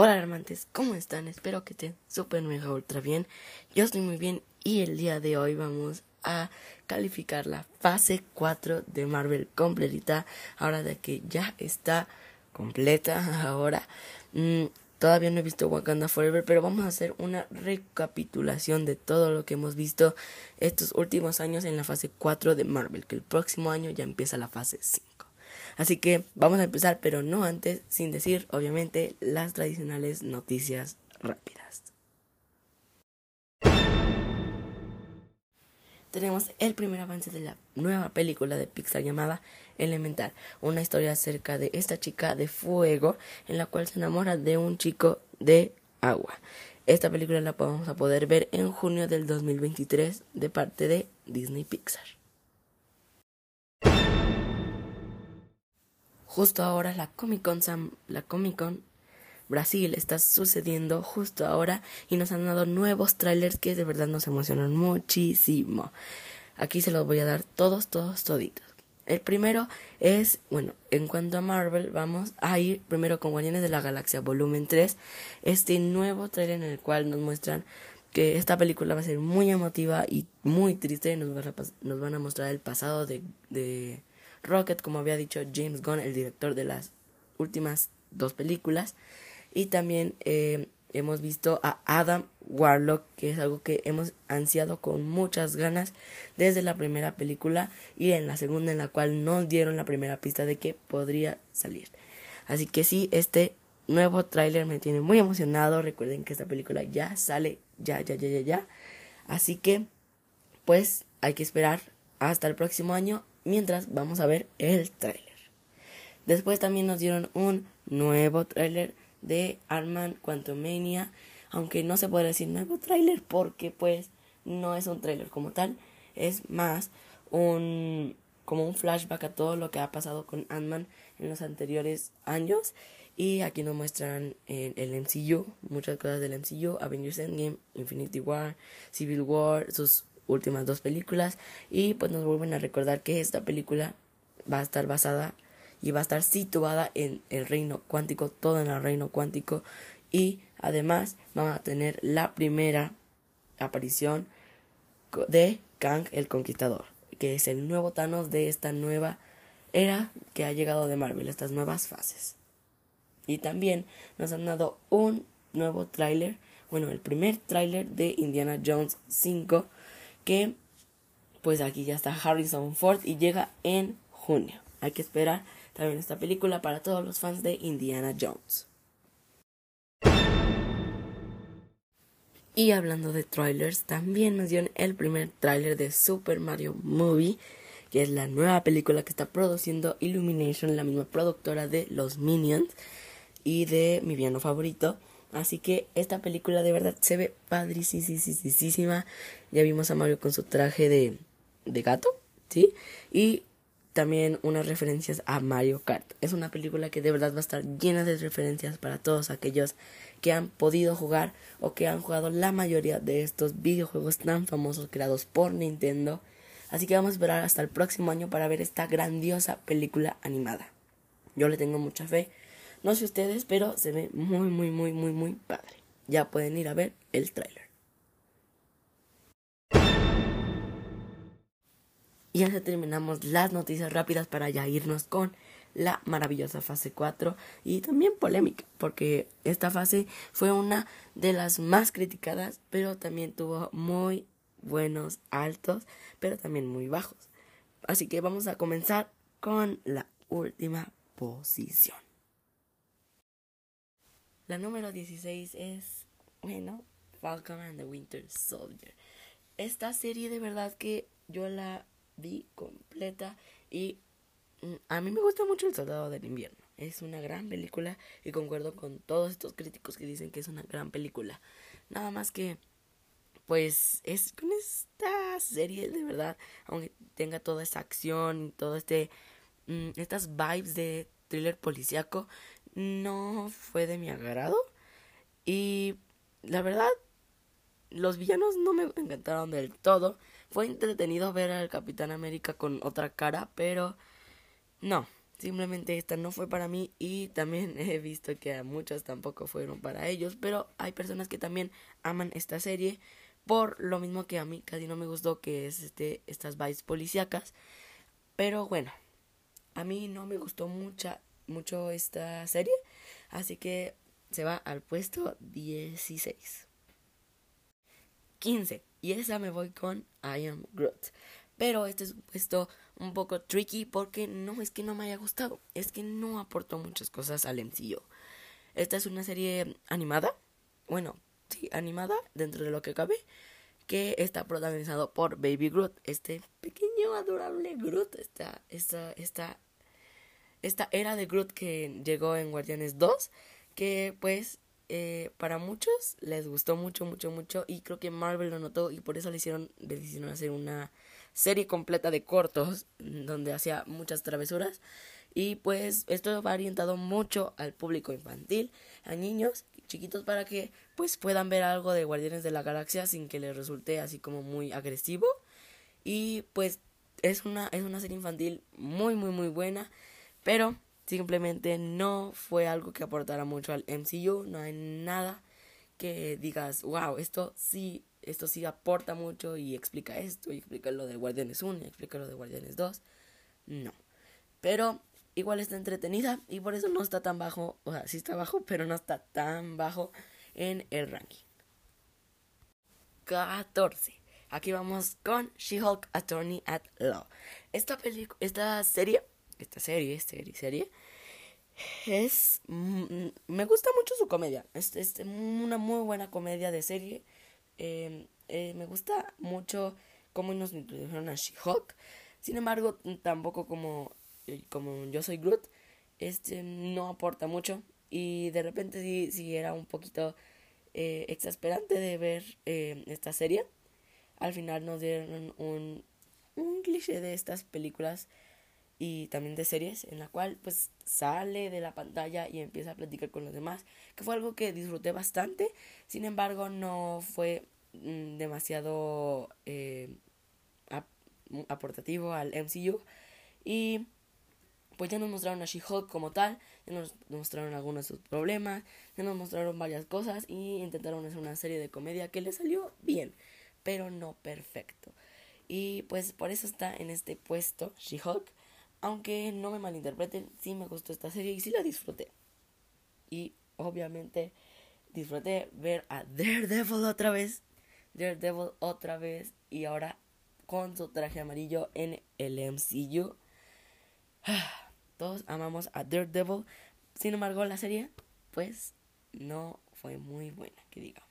Hola alarmantes, ¿cómo están? Espero que estén súper mega ultra bien. Yo estoy muy bien y el día de hoy vamos a calificar la fase 4 de Marvel completita. Ahora de que ya está completa ahora. Mm, todavía no he visto Wakanda Forever, pero vamos a hacer una recapitulación de todo lo que hemos visto estos últimos años en la fase 4 de Marvel, que el próximo año ya empieza la fase 5. Así que vamos a empezar, pero no antes, sin decir, obviamente, las tradicionales noticias rápidas. Tenemos el primer avance de la nueva película de Pixar llamada Elemental, una historia acerca de esta chica de fuego en la cual se enamora de un chico de agua. Esta película la vamos a poder ver en junio del 2023 de parte de Disney Pixar. Justo ahora la Comic Con la Comic Con Brasil está sucediendo justo ahora y nos han dado nuevos trailers que de verdad nos emocionan muchísimo. Aquí se los voy a dar todos, todos, toditos. El primero es, bueno, en cuanto a Marvel, vamos a ir primero con Guardianes de la Galaxia Volumen 3, este nuevo trailer en el cual nos muestran que esta película va a ser muy emotiva y muy triste, nos, nos van a mostrar el pasado de Rocket, como había dicho James Gunn, el director de las últimas dos películas. Y también eh, hemos visto a Adam Warlock, que es algo que hemos ansiado con muchas ganas desde la primera película y en la segunda en la cual nos dieron la primera pista de que podría salir. Así que sí, este nuevo tráiler me tiene muy emocionado. Recuerden que esta película ya sale, ya, ya, ya, ya, ya. Así que, pues, hay que esperar hasta el próximo año mientras vamos a ver el tráiler. Después también nos dieron un nuevo tráiler de Arman Quantumania, aunque no se puede decir nuevo tráiler porque pues no es un tráiler como tal, es más un como un flashback a todo lo que ha pasado con Ant-Man en los anteriores años y aquí nos muestran el, el MCU, muchas cosas del MCU, Avengers Endgame, Infinity War, Civil War, sus últimas dos películas y pues nos vuelven a recordar que esta película va a estar basada y va a estar situada en el reino cuántico, todo en el reino cuántico y además vamos a tener la primera aparición de Kang el Conquistador, que es el nuevo Thanos de esta nueva era que ha llegado de Marvel, estas nuevas fases. Y también nos han dado un nuevo tráiler, bueno, el primer tráiler de Indiana Jones 5 que pues aquí ya está Harrison Ford y llega en junio. Hay que esperar también esta película para todos los fans de Indiana Jones. Y hablando de trailers, también nos dieron el primer trailer de Super Mario Movie, que es la nueva película que está produciendo Illumination, la misma productora de Los Minions y de mi villano favorito, Así que esta película de verdad se ve padricísima. Ya vimos a Mario con su traje de, de gato, ¿sí? Y también unas referencias a Mario Kart. Es una película que de verdad va a estar llena de referencias para todos aquellos que han podido jugar o que han jugado la mayoría de estos videojuegos tan famosos creados por Nintendo. Así que vamos a esperar hasta el próximo año para ver esta grandiosa película animada. Yo le tengo mucha fe no sé ustedes, pero se ve muy, muy, muy, muy, muy padre. Ya pueden ir a ver el tráiler. Y ya terminamos las noticias rápidas para ya irnos con la maravillosa fase 4 y también polémica, porque esta fase fue una de las más criticadas, pero también tuvo muy buenos altos, pero también muy bajos. Así que vamos a comenzar con la última posición. La número 16 es, bueno, Falcon and the Winter Soldier. Esta serie de verdad que yo la vi completa y mm, a mí me gusta mucho El Soldado del Invierno. Es una gran película y concuerdo con todos estos críticos que dicen que es una gran película. Nada más que, pues, es con esta serie de verdad, aunque tenga toda esta acción todo este, mm, estas vibes de thriller policíaco, no fue de mi agrado. Y la verdad, los villanos no me encantaron del todo. Fue entretenido ver al Capitán América con otra cara, pero no. Simplemente esta no fue para mí y también he visto que a muchos tampoco fueron para ellos, pero hay personas que también aman esta serie por lo mismo que a mí casi no me gustó que es este estas vibes policíacas, pero bueno, a mí no me gustó mucha mucho esta serie, así que se va al puesto 16. 15. Y esa me voy con I Am Groot. Pero este es un puesto un poco tricky porque no es que no me haya gustado, es que no aportó muchas cosas al MCU. Esta es una serie animada, bueno, sí, animada dentro de lo que cabe, que está protagonizado por Baby Groot, este pequeño adorable Groot, esta, esta, esta, esta era de Groot que llegó en Guardianes 2, que pues eh, para muchos les gustó mucho, mucho, mucho y creo que Marvel lo notó y por eso le hicieron, decidieron hacer una serie completa de cortos donde hacía muchas travesuras. Y pues esto va orientado mucho al público infantil, a niños chiquitos para que pues puedan ver algo de Guardianes de la Galaxia sin que les resulte así como muy agresivo. Y pues es una es una serie infantil muy muy muy buena, pero Simplemente no fue algo que aportara mucho al MCU, no hay nada que digas, wow, esto sí, esto sí aporta mucho y explica esto, y explica lo de Guardianes 1, y explica lo de Guardianes 2. No. Pero igual está entretenida y por eso no está tan bajo, o sea, sí está bajo, pero no está tan bajo en el ranking. 14. Aquí vamos con She-Hulk Attorney at Law. Esta película, esta serie esta serie, serie, serie, es... Mm, me gusta mucho su comedia. Es, es una muy buena comedia de serie. Em, eh, me gusta mucho cómo nos introdujeron a She-Hulk. Sin embargo, tampoco como, eh, como yo soy Groot, este no aporta mucho. Y de repente sí, sí era un poquito eh, exasperante de ver esta serie. Al final nos dieron un, un cliché de estas películas y también de series en la cual pues sale de la pantalla y empieza a platicar con los demás que fue algo que disfruté bastante sin embargo no fue mm, demasiado eh, aportativo al MCU y pues ya nos mostraron a She-Hulk como tal, ya nos mostraron algunos de sus problemas, ya nos mostraron varias cosas y intentaron hacer una serie de comedia que le salió bien, pero no perfecto. Y pues por eso está en este puesto She-Hulk. Aunque no me malinterpreten, sí me gustó esta serie y sí la disfruté. Y obviamente disfruté ver a Daredevil otra vez. Daredevil otra vez. Y ahora con su traje amarillo en el MCU. Todos amamos a Daredevil. Sin embargo, la serie, pues, no fue muy buena, que digamos.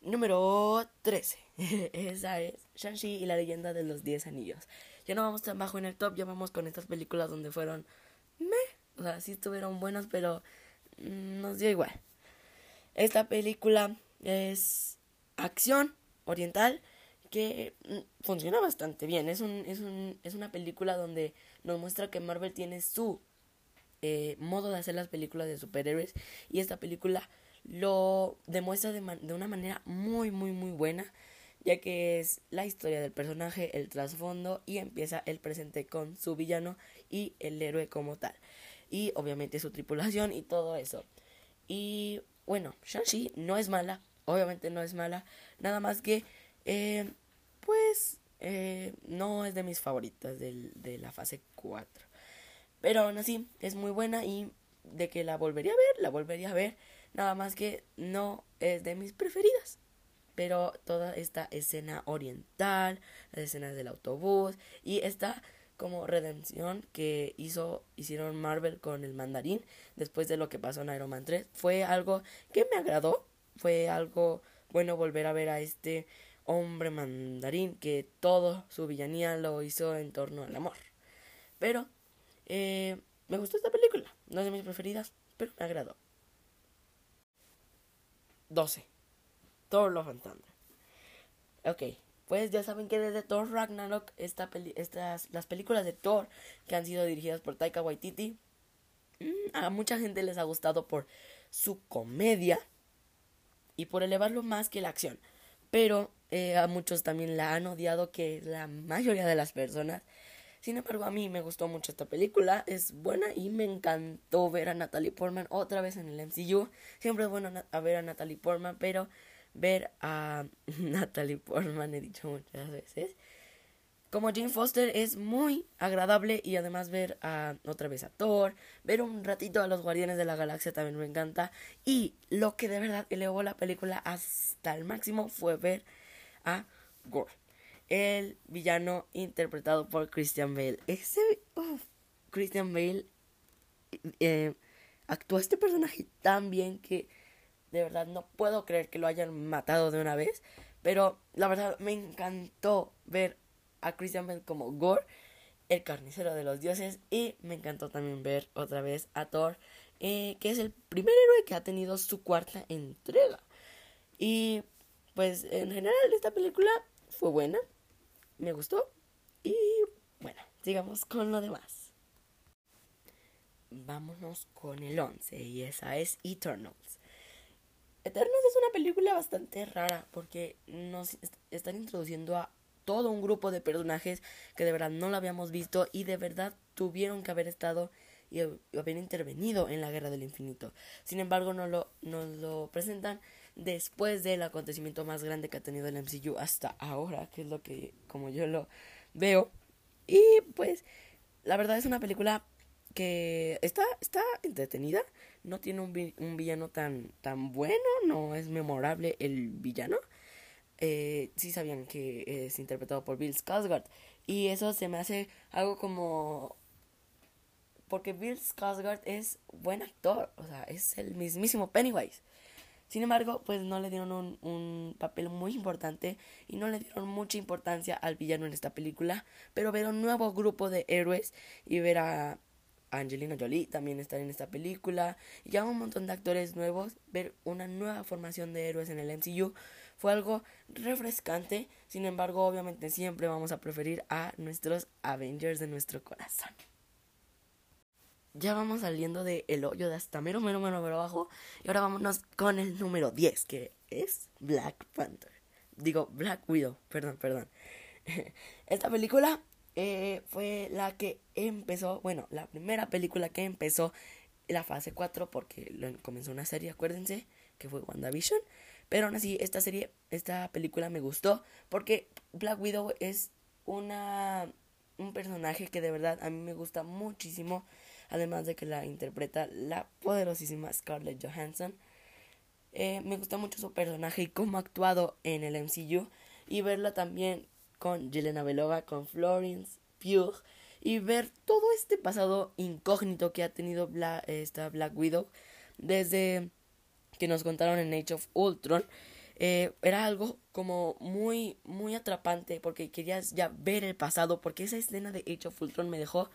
Número 13. Esa es Shang-Chi y la leyenda de los 10 anillos ya no vamos tan bajo en el top, ya vamos con estas películas donde fueron me, o sea, sí estuvieron buenas, pero mm, nos dio igual. Esta película es acción oriental que mm, funciona bastante bien. Es, un, es, un, es una película donde nos muestra que Marvel tiene su eh, modo de hacer las películas de superhéroes y esta película lo demuestra de, de una manera muy, muy, muy buena ya que es la historia del personaje, el trasfondo y empieza el presente con su villano y el héroe como tal. Y obviamente su tripulación y todo eso. Y bueno, Shang-Chi no es mala, obviamente no es mala, nada más que, eh, pues, eh, no es de mis favoritas del, de la fase 4. Pero aún así, es muy buena y de que la volvería a ver, la volvería a ver, nada más que no es de mis preferidas pero toda esta escena oriental, las escenas del autobús y esta como redención que hizo hicieron Marvel con el mandarín después de lo que pasó en Iron Man 3 fue algo que me agradó, fue algo bueno volver a ver a este hombre mandarín que todo su villanía lo hizo en torno al amor. Pero eh, me gustó esta película, no es de mis preferidas, pero me agradó. 12. Thor Love and Thunder. Ok, pues ya saben que desde Thor Ragnarok, esta estas, las películas de Thor que han sido dirigidas por Taika Waititi, mm, a mucha gente les ha gustado por su comedia y por elevarlo más que la acción. Pero eh, a muchos también la han odiado, que la mayoría de las personas Sin embargo, a mí me gustó mucho esta película, es buena y me encantó ver a Natalie Portman otra vez en el MCU. Siempre es bueno a ver a Natalie Portman, pero ver a Natalie Portman, he dicho muchas veces, como Jane Foster es muy agradable y además ver a otra vez a Thor, ver un ratito a los Guardianes de la Galaxia también me encanta y lo que de verdad elevó la película hasta el máximo fue ver a Gore, el villano interpretado por Christian Bale. Ese Christian Bale eh, actuó este personaje tan bien que de verdad no puedo creer que lo hayan matado de una vez, pero la verdad me encantó ver a Christian Bale como Gore, el carnicero de los dioses, y me encantó también ver otra vez a Thor, eh, que es el primer héroe que ha tenido su cuarta entrega. Y pues en general esta película fue buena, me gustó, y bueno, sigamos con lo demás. Vámonos con el 11 y esa es Eternals. Eternals es una película bastante rara porque nos están introduciendo a todo un grupo de personajes que de verdad no lo habíamos visto y de verdad tuvieron que haber estado y haber intervenido en la Guerra del Infinito. Sin embargo, no lo, nos lo presentan después del acontecimiento más grande que ha tenido el MCU hasta ahora, que es lo que como yo lo veo. Y pues la verdad es una película que está, está entretenida, no tiene un, un villano tan, tan bueno, no es memorable el villano eh, sí sabían que es interpretado por Bill Skarsgård. Y eso se me hace algo como... Porque Bill Skarsgård es buen actor, o sea, es el mismísimo Pennywise. Sin embargo, pues no le dieron un, un, papel muy importante y no le dieron mucha importancia al villano en esta película. Pero ver un nuevo grupo de héroes y ver a Angelina Jolie también estar en esta película y ya un montón de actores nuevos, ver una nueva formación de héroes en el MCU fue algo refrescante, sin embargo, obviamente siempre vamos a preferir a nuestros Avengers de nuestro corazón. Ya vamos saliendo de el hoyo de hasta mero, mero, mero abajo. Y ahora vámonos con el número 10, que es Black Panther. Digo, Black Widow, perdón, perdón. Esta película eh, fue la que empezó, bueno, la primera película que empezó la fase 4 porque comenzó una serie, acuérdense, que fue WandaVision. Pero aún así, esta serie, esta película me gustó porque Black Widow es una un personaje que de verdad a mí me gusta muchísimo, además de que la interpreta la poderosísima Scarlett Johansson. Eh, me gusta mucho su personaje y cómo ha actuado en el MCU y verla también con Jelena Belova, con Florence Pugh y ver todo este pasado incógnito que ha tenido esta Black Widow desde que nos contaron en Age of Ultron, eh, era algo como muy, muy atrapante porque querías ya ver el pasado, porque esa escena de Age of Ultron me dejó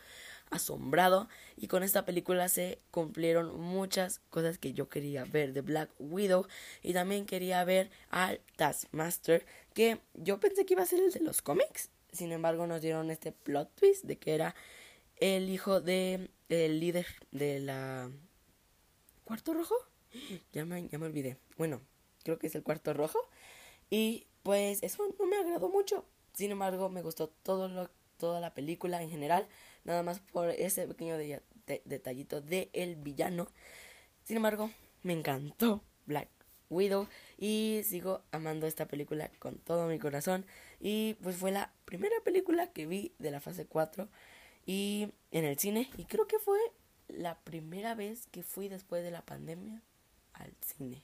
asombrado y con esta película se cumplieron muchas cosas que yo quería ver de Black Widow y también quería ver al Taskmaster que yo pensé que iba a ser el de los cómics, sin embargo nos dieron este plot twist de que era el hijo de el líder de la cuarto rojo ya me, ya me olvidé. Bueno, creo que es el cuarto rojo. Y pues eso no me agradó mucho. Sin embargo, me gustó todo lo, toda la película en general. Nada más por ese pequeño detallito de el villano. Sin embargo, me encantó Black Widow. Y sigo amando esta película con todo mi corazón. Y pues fue la primera película que vi de la fase 4. Y en el cine. Y creo que fue la primera vez que fui después de la pandemia al cine.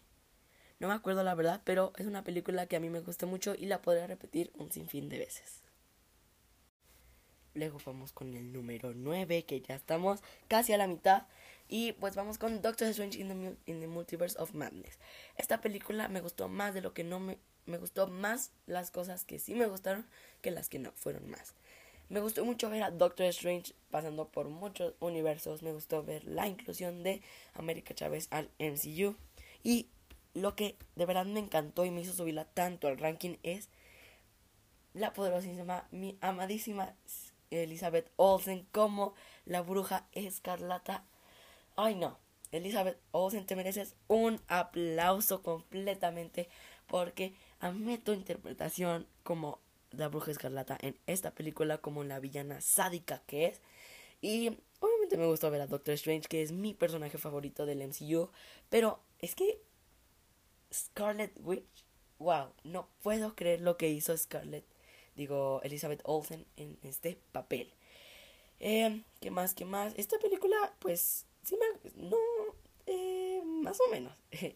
No me acuerdo la verdad, pero es una película que a mí me gusta mucho y la podría repetir un sinfín de veces. Luego vamos con el número 9, que ya estamos casi a la mitad. Y pues vamos con Doctor Strange in the, Multiverse of Madness. Esta película me gustó más de lo que no me, me gustó más las cosas que sí me gustaron que las que no fueron más. Me gustó mucho ver a Doctor Strange pasando por muchos universos. Me gustó ver la inclusión de América Chávez al MCU. Y lo que de verdad me encantó y me hizo subirla tanto al ranking es la poderosísima, mi amadísima Elizabeth Olsen como la bruja escarlata. Ay no, Elizabeth Olsen, te mereces un aplauso completamente porque amé tu interpretación como la bruja escarlata en esta película como la villana sádica que es. Y obviamente me gustó ver a Doctor Strange, que es mi personaje favorito del MCU. Pero es que Scarlet Witch, wow, no puedo creer lo que hizo Scarlet, digo, Elizabeth Olsen en este papel. Eh, ¿Qué más? ¿Qué más? Esta película, pues, sí me... No, eh, más o menos.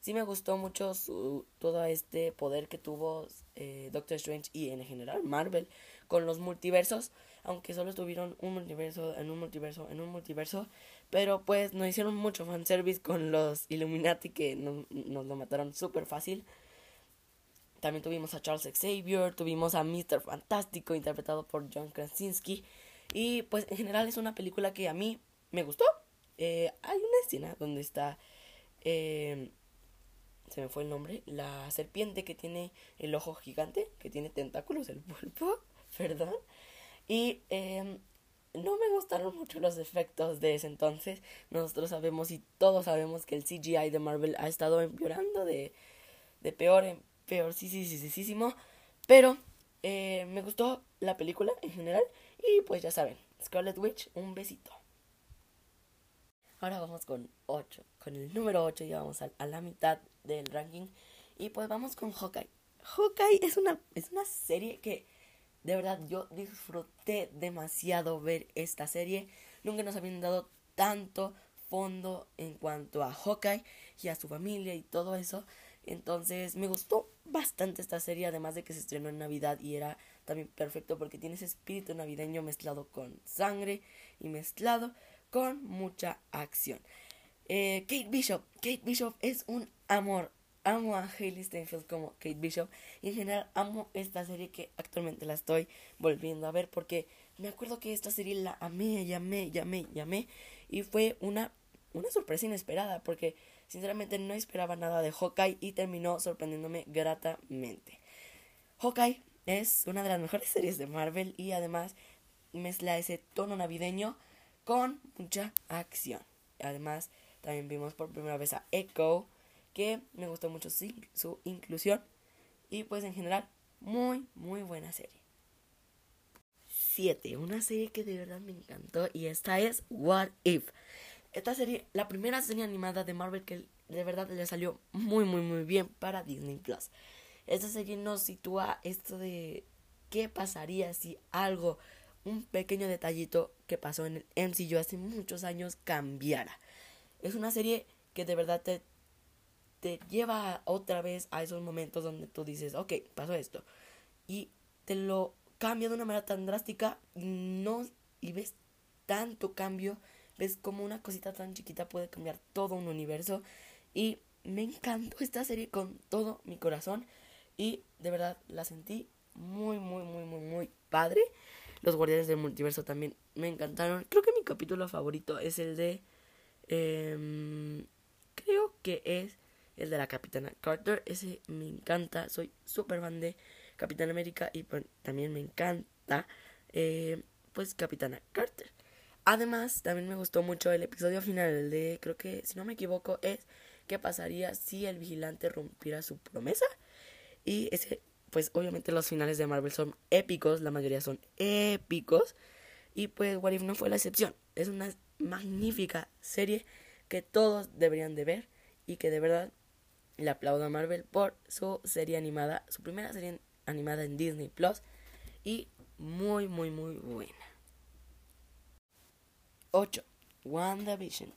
sí me gustó mucho su, todo este poder que tuvo eh, Doctor Strange y en general Marvel con los multiversos, aunque solo tuvieron un multiverso, en un multiverso, en un multiverso, pero pues nos hicieron mucho fanservice con los Illuminati que nos lo mataron súper fácil. También tuvimos a Charles Xavier, tuvimos a Mr. Fantástico interpretado por John Krasinski. Y pues en general es una película que a mí me gustó. Eh, hay una escena donde está... Eh, se me fue el nombre. La serpiente que tiene el ojo gigante, que tiene tentáculos, el pulpo, perdón. Y eh, no me gustaron mucho los efectos de ese entonces. Nosotros sabemos y todos sabemos que el CGI de Marvel ha estado empeorando de, de peor en peor, sí, sí, sí, sí, sí, Pero eh, me gustó la película en general. Y pues ya saben, Scarlet Witch, un besito. Ahora vamos con 8. Con el número 8 ya vamos a, a, la mitad del ranking. Y pues vamos con Hawkeye. Hawkeye es una, es una serie que de verdad, yo disfruté demasiado ver esta serie. Nunca nos habían dado tanto fondo en cuanto a Hawkeye y a su familia y todo eso. Entonces me gustó bastante esta serie, además de que se estrenó en Navidad y era también perfecto porque tiene ese espíritu navideño mezclado con sangre y mezclado con mucha acción. Eh, Kate Bishop, Kate Bishop es un amor, amo a Hailey Steinfeld como Kate Bishop y en general amo esta serie que actualmente la estoy volviendo a ver porque me acuerdo que esta serie la amé, llamé, llamé, llamé y fue una, una sorpresa inesperada porque sinceramente no esperaba nada de Hawkeye y terminó sorprendiéndome gratamente. Hawkeye es una de las mejores series de Marvel y además mezcla ese tono navideño con mucha acción. Además también vimos por primera vez a Echo que me gustó mucho su, inclusión y pues en general muy muy buena serie. 7. Una serie que de verdad me encantó y esta es What If. Esta serie, la primera serie animada de Marvel que de verdad le salió muy muy muy bien para Disney Plus. Esta serie nos sitúa esto de qué pasaría si algo, un pequeño detallito que pasó en el MCU hace muchos años cambiara. Es una serie que de verdad te te lleva otra vez a esos momentos donde tú dices, ok, pasó esto. Y te lo cambia de una manera tan drástica y no y ves tanto cambio, ves como una cosita tan chiquita puede cambiar todo un universo y me encantó esta serie con todo mi corazón y de verdad la sentí muy muy muy muy muy padre. Los Guardianes del Multiverso también me encantaron. Creo que mi capítulo favorito es el de eh, creo que es el de la Capitana Carter. Ese me encanta, soy súper fan de Capitán América y pues, también me encanta eh, pues Capitana Carter. Además, también me gustó mucho el episodio final de, creo que si no me equivoco, es qué pasaría si el vigilante rompiera su promesa. Y ese, pues obviamente los finales de Marvel son épicos, la mayoría son épicos. Y pues What If no fue la excepción. Es una magnífica serie que todos deberían de ver y que de verdad le aplaudo a Marvel por su serie animada, su primera serie animada en Disney Plus y muy, muy, muy buena. 8. WandaVision.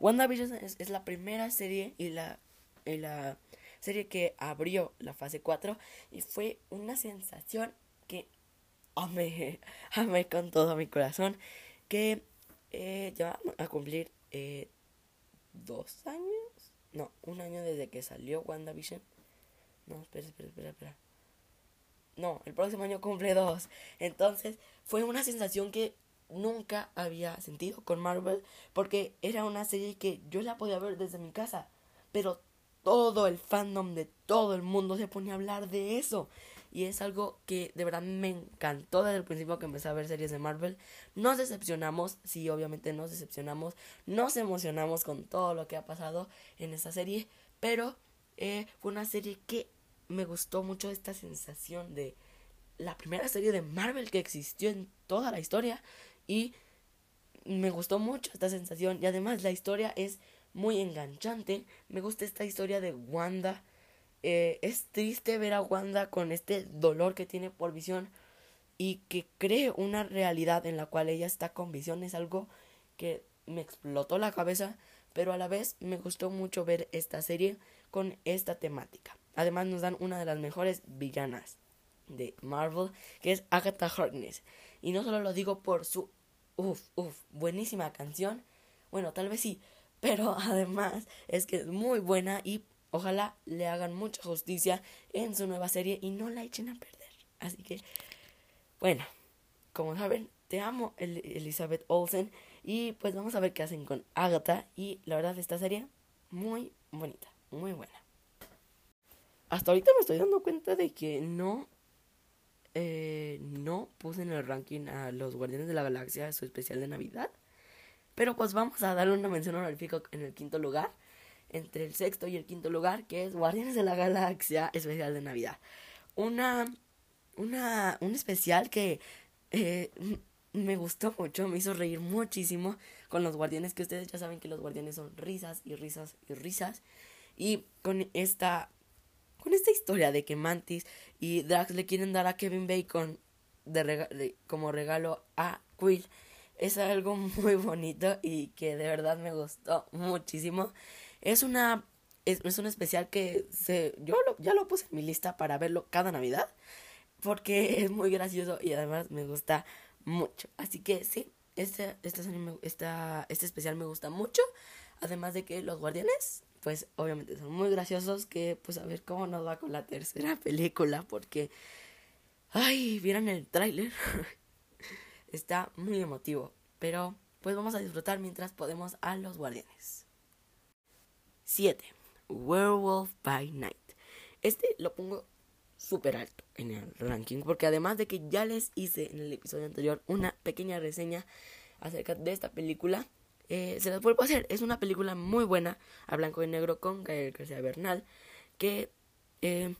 WandaVision es, es la primera serie y la, la serie que abrió la fase 4 y fue una sensación que amé, amé con todo mi corazón que eh, ya a cumplir eh, dos años no, un año desde que salió WandaVision. No, espera, espera, espera, espera. No, el próximo año cumple dos. Entonces, fue una sensación que nunca había sentido con Marvel. Porque era una serie que yo la podía ver desde mi casa. Pero todo el fandom de todo el mundo se ponía a hablar de eso. Y es algo que de verdad me encantó desde el principio que empecé a ver series de Marvel. Nos decepcionamos, sí, obviamente nos decepcionamos. Nos emocionamos con todo lo que ha pasado en esta serie. Pero eh, fue una serie que me gustó mucho esta sensación de la primera serie de Marvel que existió en toda la historia y me gustó mucho esta sensación y además la historia es muy enganchante. Me gusta esta historia de Wanda. Eh, es triste ver a Wanda con este dolor que tiene por visión y que cree una realidad en la cual ella está con visión. Es algo que me explotó la cabeza, pero a la vez me gustó mucho ver esta serie con esta temática. Además nos dan una de las mejores villanas de Marvel, que es Agatha Harkness. Y no solo lo digo por su Uf, uf, buenísima canción. Bueno, tal vez sí, pero además es que es muy buena y ojalá le hagan mucha justicia en su nueva serie y no la echen a perder. Así que, bueno, como saben, te amo Elizabeth Olsen y pues vamos a ver qué hacen con Agatha y la verdad esta serie muy bonita, muy buena. Hasta ahorita me estoy dando cuenta de que no eh, no puse en el ranking a los Guardianes de la Galaxia su especial de Navidad. Pero pues vamos a darle una mención honorífica en el quinto lugar. Entre el sexto y el quinto lugar, que es Guardianes de la Galaxia especial de Navidad. Una. Una. Un especial que. Eh, me gustó mucho, me hizo reír muchísimo con los guardianes, que ustedes ya saben que los guardianes son risas y risas y risas. Y con esta con esta historia de que Mantis y Drax le quieren dar a Kevin Bacon de, como regalo a Quill es algo muy bonito y que de verdad me gustó muchísimo. Es una es, un especial que se yo ya lo puse en mi lista para verlo cada Navidad porque es muy gracioso y además me gusta mucho. Así que sí, este, este, este especial me gusta mucho. Además de que los guardianes pues obviamente son muy graciosos que pues a ver cómo nos va con la tercera película porque ay, vieron el tráiler. Está muy emotivo, pero pues vamos a disfrutar mientras podemos a los guardianes. 7. Werewolf by Night. Este lo pongo súper alto en el ranking porque además de que ya les hice en el episodio anterior una pequeña reseña acerca de esta película, eh, se las vuelvo a hacer. Es una película muy buena, a blanco y negro, con Gael García Bernal, que eh,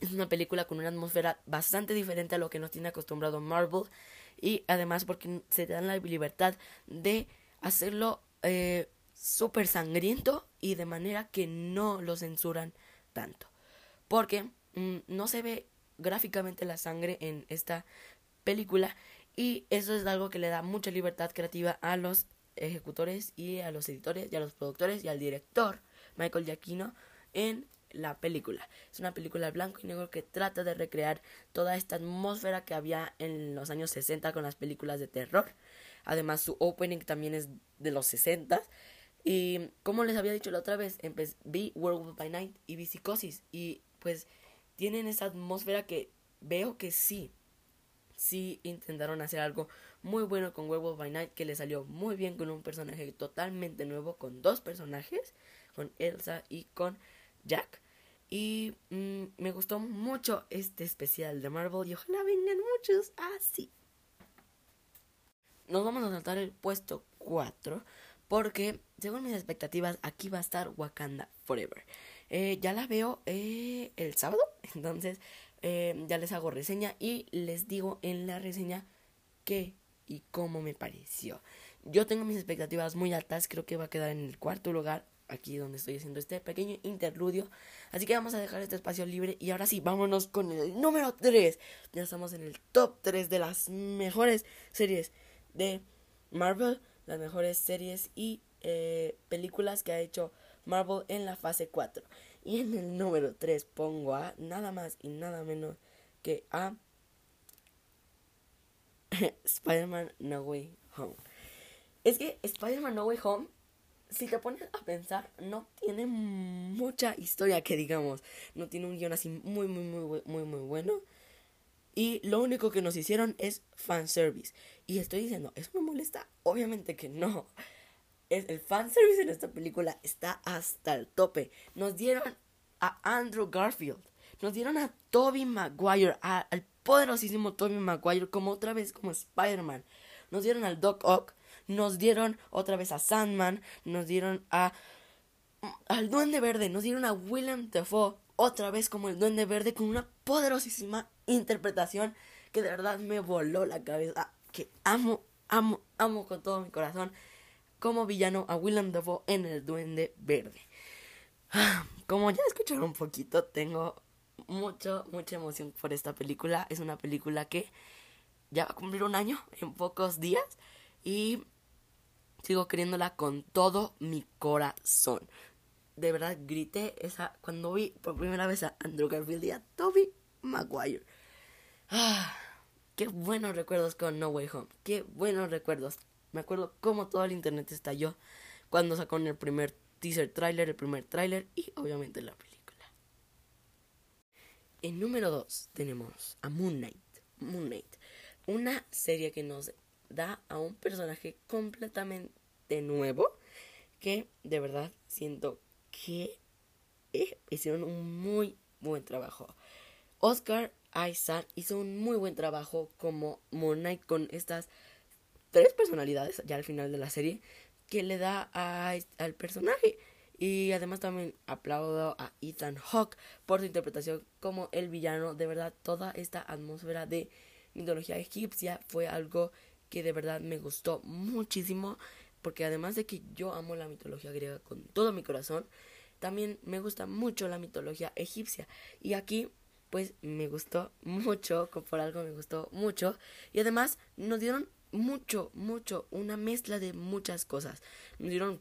es una película con una atmósfera bastante diferente a lo que nos tiene acostumbrado Marvel. Y además porque se dan la libertad de hacerlo eh, súper sangriento y de manera que no lo censuran tanto. Porque mm, no se ve gráficamente la sangre en esta película y eso es algo que le da mucha libertad creativa a los ejecutores y a los editores y a los productores y al director Michael Giacchino en la película. Es una película blanco y negro que trata de recrear toda esta atmósfera que había en los años 60 con las películas de terror. Además su opening también es de los 60 y como les había dicho la otra vez, vi World by Night y vi Psicosis y pues tienen esa atmósfera que veo que sí, sí intentaron hacer algo muy bueno con Werewolf by Night que le salió muy bien con un personaje totalmente nuevo, con dos personajes, con Elsa y con Jack. Y mm, me gustó mucho este especial de Marvel y ojalá vengan muchos así. Nos vamos a saltar el puesto 4 porque según mis expectativas aquí va a estar Wakanda Forever. Eh, ya la veo eh, el sábado, entonces eh, ya les hago reseña y les digo en la reseña que y cómo me pareció. Yo tengo mis expectativas muy altas, creo que va a quedar en el cuarto lugar, aquí donde estoy haciendo este pequeño interludio. Así que vamos a dejar este espacio libre y ahora sí, vámonos con el número 3. Ya estamos en el top 3 de las mejores series de Marvel, las mejores series y eh, películas que ha hecho Marvel en la fase 4. Y en el número 3 pongo a nada más y nada menos que a Spider-Man No Way Home. Es que Spider-Man No Way Home, si te pones a pensar, no tiene mucha historia que digamos. No tiene un guion así muy, muy, muy, muy, muy bueno. Y lo único que nos hicieron es fanservice. Y estoy diciendo, ¿eso me molesta? Obviamente que no. El fanservice en esta película está hasta el tope. Nos dieron a Andrew Garfield. Nos dieron a Toby Maguire, al poderosísimo Tobey Maguire como otra vez como Spider-Man. Nos dieron al Doc Ock, nos dieron otra vez a Sandman, nos dieron a al Duende Verde, nos dieron a William Dafoe otra vez como el Duende Verde con una poderosísima interpretación que de verdad me voló la cabeza, que amo, amo, amo con todo mi corazón como villano a Willem Dafoe en El Duende Verde. Como ya escucharon un poquito, tengo mucho, mucha emoción por esta película. Es una película que ya va a cumplir un año en pocos días y sigo queriéndola con todo mi corazón. De verdad grité esa cuando vi por primera vez a Andrew Garfield y a Toby Maguire. Ah, qué buenos recuerdos con No Way Home. Qué buenos recuerdos. Me acuerdo cómo todo el internet estalló cuando sacó el primer teaser trailer, el primer trailer y obviamente la película. En número 2 tenemos a Moon Knight. Moon Knight. Una serie que nos da a un personaje completamente nuevo que de verdad siento que eh, hicieron un muy buen trabajo. Oscar Isaac hizo un muy buen trabajo como Moon Knight con estas tres personalidades ya al final de la serie que le da a, al personaje. Y además también aplaudo a Ethan Hawke por su interpretación como el villano. De verdad, toda esta atmósfera de mitología egipcia fue algo que de verdad me gustó muchísimo. Porque además de que yo amo la mitología griega con todo mi corazón, también me gusta mucho la mitología egipcia. Y aquí, pues me gustó mucho, por algo me gustó mucho. Y además nos dieron mucho, mucho, una mezcla de muchas cosas. Nos dieron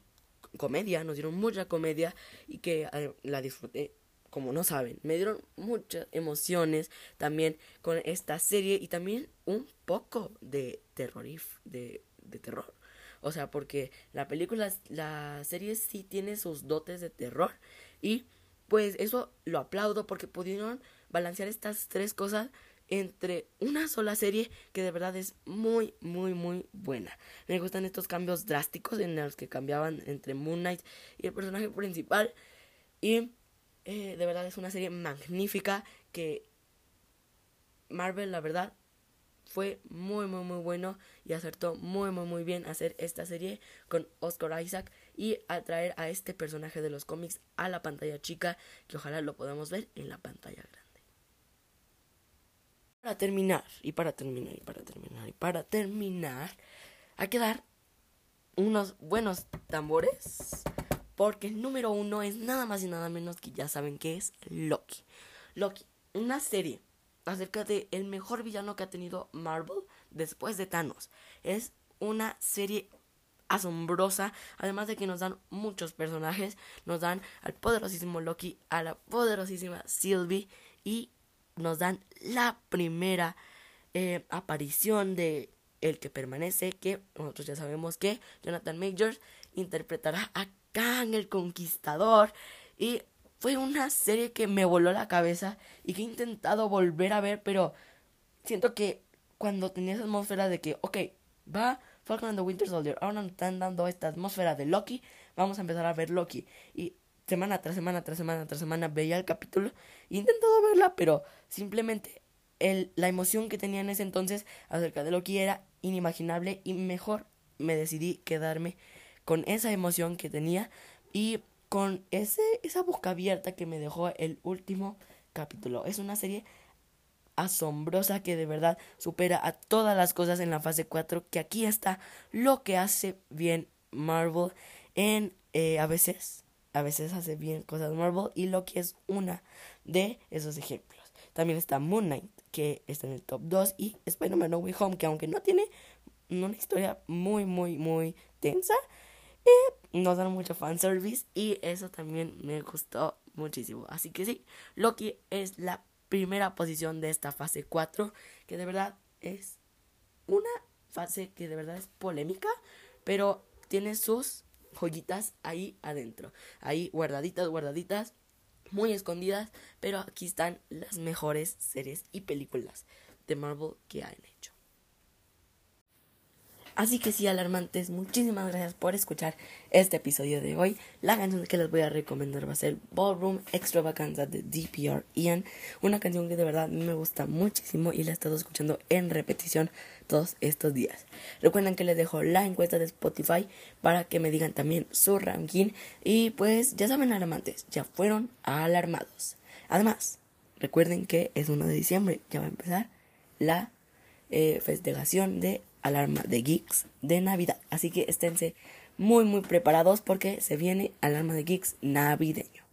comedia, nos dieron mucha comedia y que eh, la disfruté como no saben. Me dieron muchas emociones también con esta serie y también un poco de terror, de, de terror. O sea, porque la película, la serie sí tiene sus dotes de terror y pues eso lo aplaudo porque pudieron balancear estas tres cosas entre una sola serie que de verdad es muy, muy, muy buena. Me gustan estos cambios drásticos en los que cambiaban entre Moon Knight y el personaje principal. Y eh, de verdad es una serie magnífica que Marvel, la verdad, fue muy, muy, muy bueno y acertó muy, muy, muy bien hacer esta serie con Oscar Isaac y atraer a este personaje de los cómics a la pantalla chica que ojalá lo podamos ver en la pantalla grande. Para terminar, y para terminar, y para terminar, y para terminar, hay que dar unos buenos tambores. Porque el número uno es nada más y nada menos que ya saben que es Loki. Loki, una serie acerca de el mejor villano que ha tenido Marvel después de Thanos. Es una serie asombrosa, además de que nos dan muchos personajes, nos dan al poderosísimo Loki, a la poderosísima Sylvie y nos dan la primera eh, aparición de el que permanece, que nosotros ya sabemos que Jonathan Majors interpretará a Kang el Conquistador. Y fue una serie que me voló la cabeza y que he intentado volver a ver, pero siento que cuando tenía esa atmósfera de que, ok, va Falcon and the Winter Soldier, ahora nos están dando esta atmósfera de Loki, vamos a empezar a ver Loki. Y semana tras semana, tras semana, tras semana veía el capítulo he intentado verla, pero simplemente el, la emoción que tenía en ese entonces acerca de Loki era inimaginable y mejor me decidí quedarme con esa emoción que tenía y con ese, esa boca abierta que me dejó el último capítulo. Es una serie asombrosa que de verdad supera a todas las cosas en la fase 4 que aquí está lo que hace bien Marvel en eh, a veces a veces hace bien cosas Marvel y Loki es una de esos ejemplos. También está Moon Knight, que está en el top 2, y Spider-Man No Way Home, que aunque no tiene una historia muy, muy, muy tensa, eh, nos dan mucho fanservice y eso también me gustó muchísimo. Así que sí, Loki es la primera posición de esta fase 4, que de verdad es una fase que de verdad es polémica, pero tiene sus joyitas ahí adentro. Ahí guardaditas, guardaditas, muy escondidas, pero aquí están las mejores series y películas de Marvel que han hecho. Así que sí, alarmantes, muchísimas gracias por escuchar este episodio de hoy. La canción que les voy a recomendar va a ser Ballroom Extravaganza de DPR Ian. Una canción que de verdad me gusta muchísimo y la he estado escuchando en repetición todos estos días. Recuerden que les dejo la encuesta de Spotify para que me digan también su ranking. Y pues ya saben, alarmantes, ya fueron alarmados. Además, recuerden que es 1 de diciembre, ya va a empezar la eh, festejación de Alarma de Geeks de Navidad. Así que esténse muy muy preparados porque se viene Alarma de Geeks navideño.